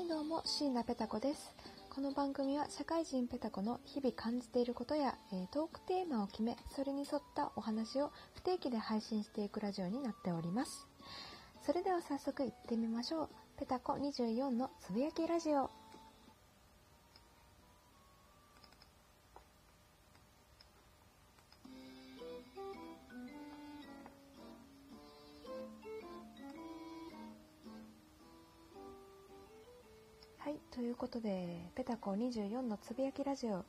はいどうも椎名ペタ子です。この番組は社会人ペタ子の日々感じていることや、えー、トークテーマを決めそれに沿ったお話を不定期で配信していくラジオになっております。それでは早速行ってみましょう。ペタコ24のつぶやきラジオ。はいということでペタコ24のつぶやきラジオ。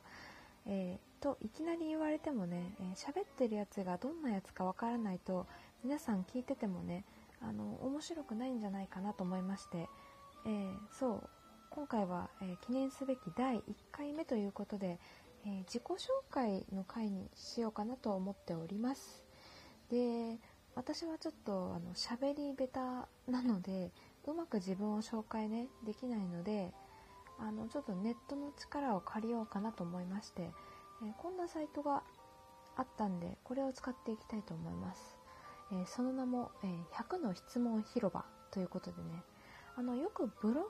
えー、といきなり言われてもね喋、えー、ってるやつがどんなやつかわからないと皆さん聞いててもねあの面白くないんじゃないかなと思いまして、えー、そう今回は、え記念すべき第1回目ということで、え自己紹介の回にしようかなと思っております。で私はちょっとあの喋り下手なのでうまく自分を紹介ねできないのであのちょっとネットの力を借りようかなと思いまして、えこんなサイトがあったんでこれを使っていきたいと思います。えその名も、え100の質問広場ということでね。あのよくブログで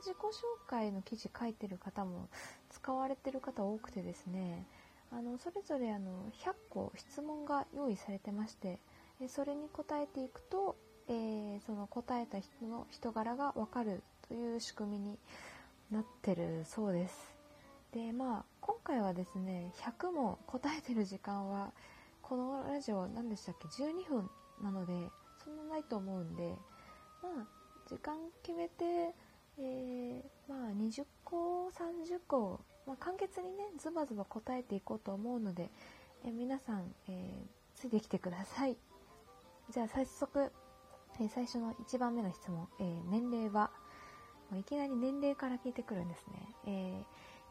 自己紹介の記事書いてる方も使われてる方多くてですねあのそれぞれあの100個質問が用意されてましてそれに答えていくと、えー、その答えた人の人柄がわかるという仕組みになってるそうです。でまあ今回はですね100も答えてる時間はこのラジオ何でしたっけ？12分なのでそんなないと思うんでまあ時間決めて、えー、まあ20個30個、まあ、簡潔にねズバズバ答えていこうと思うので、えー、皆さん、えー、ついてきてください。じゃあ早速、え最初の1番目の質問、え年齢は？いきなり年齢から聞いてくるんですね、えー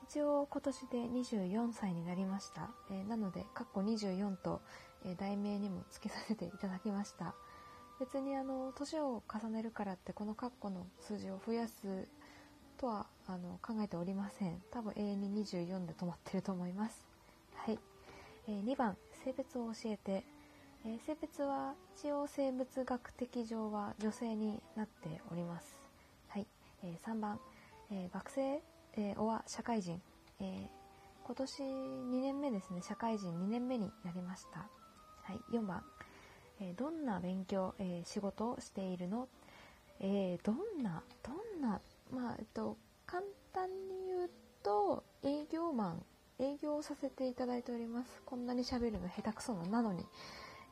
一応今年で24歳になりました。え、なので、カッコ24と、え、題名にも付けさせていただきました。別にあの、年を重ねるからってこのカッコの数字を増やすとはあの考えておりません。多分永遠に24で止まってると思います。はい。えー、2番、性別を教えて。え性別は一応生物学的上は女性になっております。はい。え3番、え学生えー、おは社会人、え、今年2年目ですね。社会人2年目になりました、はい、4番、え、どんな勉強、え仕事をしているの、えどんなどんなまあえっと簡単に言うと営業マン。営業をさせていただいております。こんなに喋るの下手くそななのに、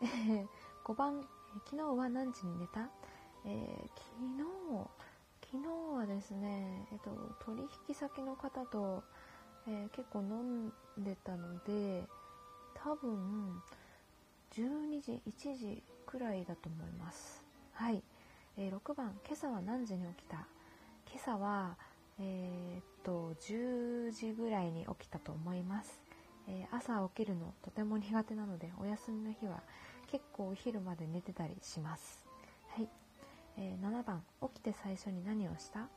え5番、昨日は何時に寝た、え昨日昨日はですね、えっと、取引先の方と、え、結構飲んでたので、多分、12時、1時くらいだと思います。はい。えー、6番、今朝は何時に起きた？今朝は、え、っと、10時ぐらいに起きたと思います。えー、朝起きるのとても苦手なので、お休みの日は結構お昼まで寝てたりします。はい。えー、7番。起きて最初に何をした、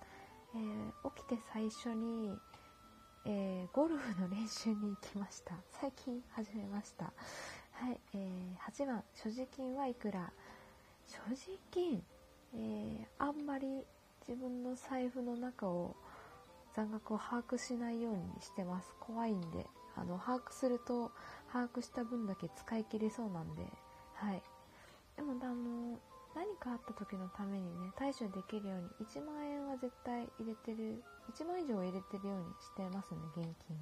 えー、起きて最初に、え、ゴルフの練習に行きました。最近始めました。はい、え8番。所持金はいくら？所持金、えあんまり自分の財布の中を残額を把握しないようにしてます。怖いんで。あの把握すると把握した分だけ使い切れそうなんではい。でもあの何かあった時のためにね対処できるように1万円は絶対入れてる1万以上入れてるようにしてますね現金。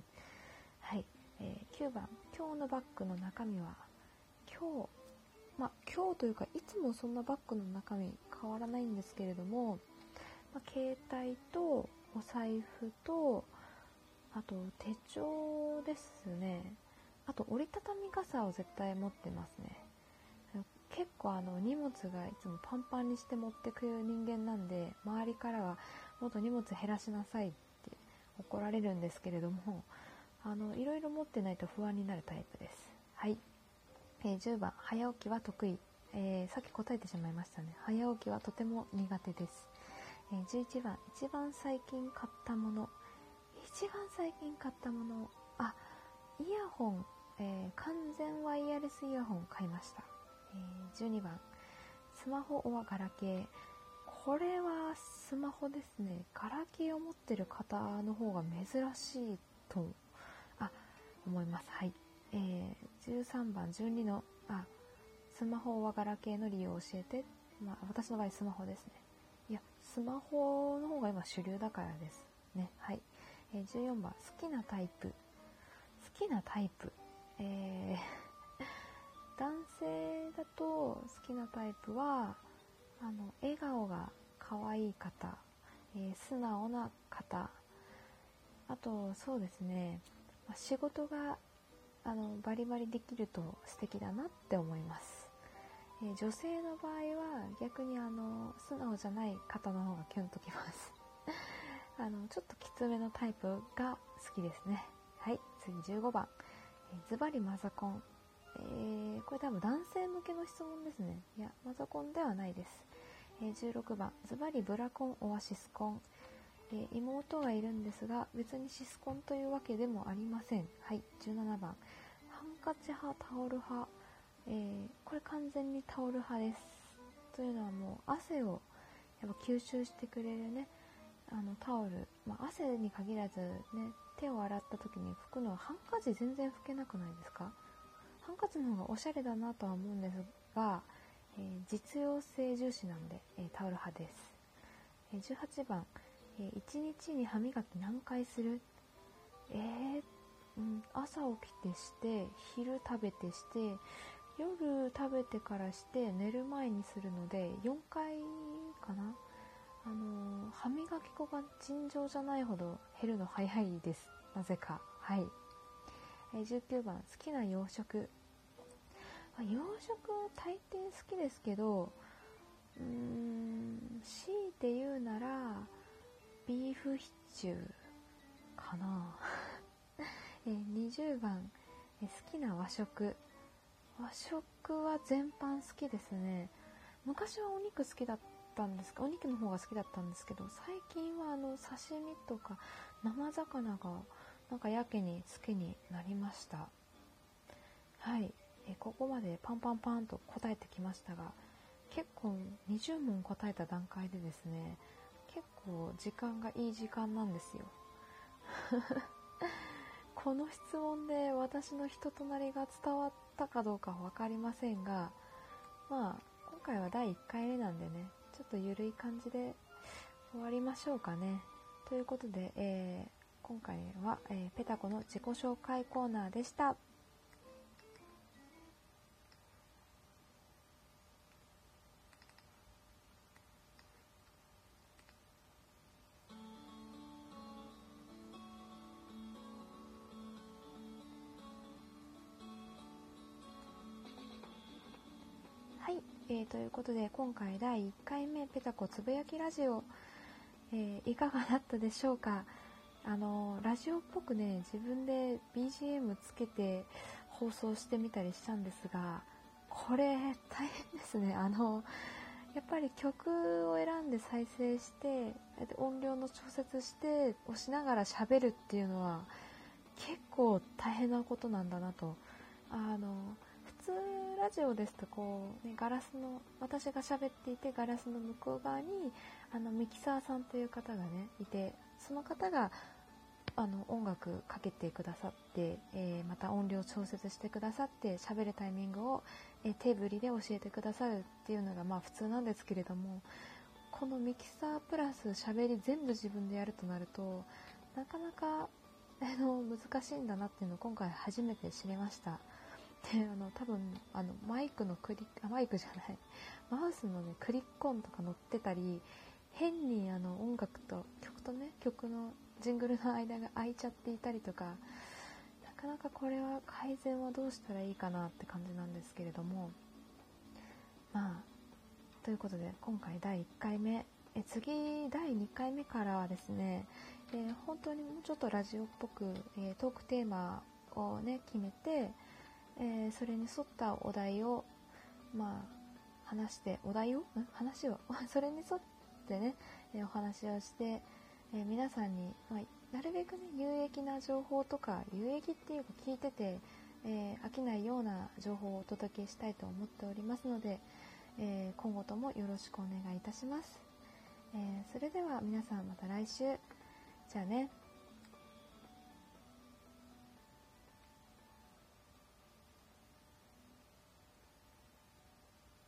はい、えー、9番。今日のバッグの中身は今日まあ今日というかいつもそんなバッグの中身変わらないんですけれども、まあ、携帯とお財布とあと手帳ですね。あと折りたたみ傘を絶対持ってますね。結構あの荷物がいつもパンパンにして持ってくる人間なんで周りからはもっと荷物減らしなさいって怒られるんですけれどもあのいろいろ持ってないと不安になるタイプです。はい、えー、10番早起きは得意、えー、さっき答えてしまいましたね。早起きはとても苦手です、えー、11番一番最近買ったもの。一番最近買ったものあイヤホン、え完全ワイヤレスイヤホン買いました。えー、12番。スマホはガラケー。これはスマホですね。ガラケーを持ってる方の方が珍しいとあ思います。はい、えー、13番。12のあスマホはガラケーの利用を教えて、まあ、私の場合スマホですね。いやスマホの方が今主流だからですね。はい、え、14番好きなタイプ。好きなタイプ。えー、男性だと好きなタイプはあの笑顔が可愛い方、えー、素直な方。あとそうですね、ま、仕事があのバリバリできると素敵だなって思います、えー、女性の場合は逆にあの素直じゃない方の方がキュンときます。あのちょっときつめのタイプが好きですねはい次15番ズバリマザコンえー、これ多分男性向けの質問ですね。いや、マザコンではないです。えー、16番、ズバリブラコンオアシスコン。えー、妹がいるんですが、別にシスコンというわけでもありません。はい、17番、ハンカチ派、タオル派。えーこれ完全にタオル派です。というのはもう汗をやっぱ吸収してくれるね、あのタオル、まあ、汗に限らずね、手を洗った時に拭くのはハンカチ全然拭けなくないですか？ハンカチの方がおしゃれだなとは思うんですが、えー、実用性重視なんで、えー、タオル派です、え18番、え1日に歯磨き何回する？えー、うん、朝起きてして昼食べてして夜食べてからして寝る前にするので4回かな？あの、歯磨き粉が尋常じゃないほど減るの早いです。なぜか。はい、え19番。好きな洋食洋食大抵好きですけどうーん強いて言うならビーフシチューかな。え20番。え好きな和食。和食は全般好きですね。昔はお肉好きだったたんですか？お肉の方が好きだったんですけど最近はあの刺身とか生魚がなんかやけに好きになりました。はい。えここまでパンパンパンと答えてきましたが結構20問答えた段階でですね結構時間がいい時間なんですよ。この質問で私の人となりが伝わったかどうかは分かりませんがまあ今回は第1回目なんでねょっとゆるい感じで終わりましょうかねということで、えー、今回は、えー、ペタコの自己紹介コーナーでした。えー、ということで今回第1回目ペタコつぶやきラジオ、えー、いかがだったでしょうか？あのラジオっぽくね自分で BGM つけて放送してみたりしたんですがこれ大変ですね。あのやっぱり曲を選んで再生して音量の調節して押しながら喋るっていうのは結構大変なことなんだなと。あの通ラジオですとこう、ね、ガラスの私が喋っていてガラスの向こう側にあのミキサーさんという方がねいてその方があの音楽かけてくださって、えー、また音量調節してくださって喋るタイミングを、えー、手振りで教えてくださるっていうのがまあ普通なんですけれどもこのミキサープラス喋り全部自分でやるとなるとなかなかあの難しいんだなっていうのを今回初めて知りました。であの多分あのマイクのクリあマイクじゃない。マウスのねクリック音とか載ってたり変にあの音楽と曲とね曲のジングルの間が空いちゃっていたりとかなかなかこれは改善はどうしたらいいかなって感じなんですけれどもまあということで今回第1回目。え次第2回目からはですね、えー、本当にもうちょっとラジオっぽく、えー、トークテーマをね決めてえー、それに沿ったお題を、まあ、話して、お題を？話を？それに沿ってね、え、お話をして、え、皆さんに、まあ、なるべくね、有益な情報とか、有益っていうか聞いてて、え飽きないような情報をお届けしたいと思っておりますので、え今後ともよろしくお願いいたします。え、それでは皆さんまた来週。じゃあね。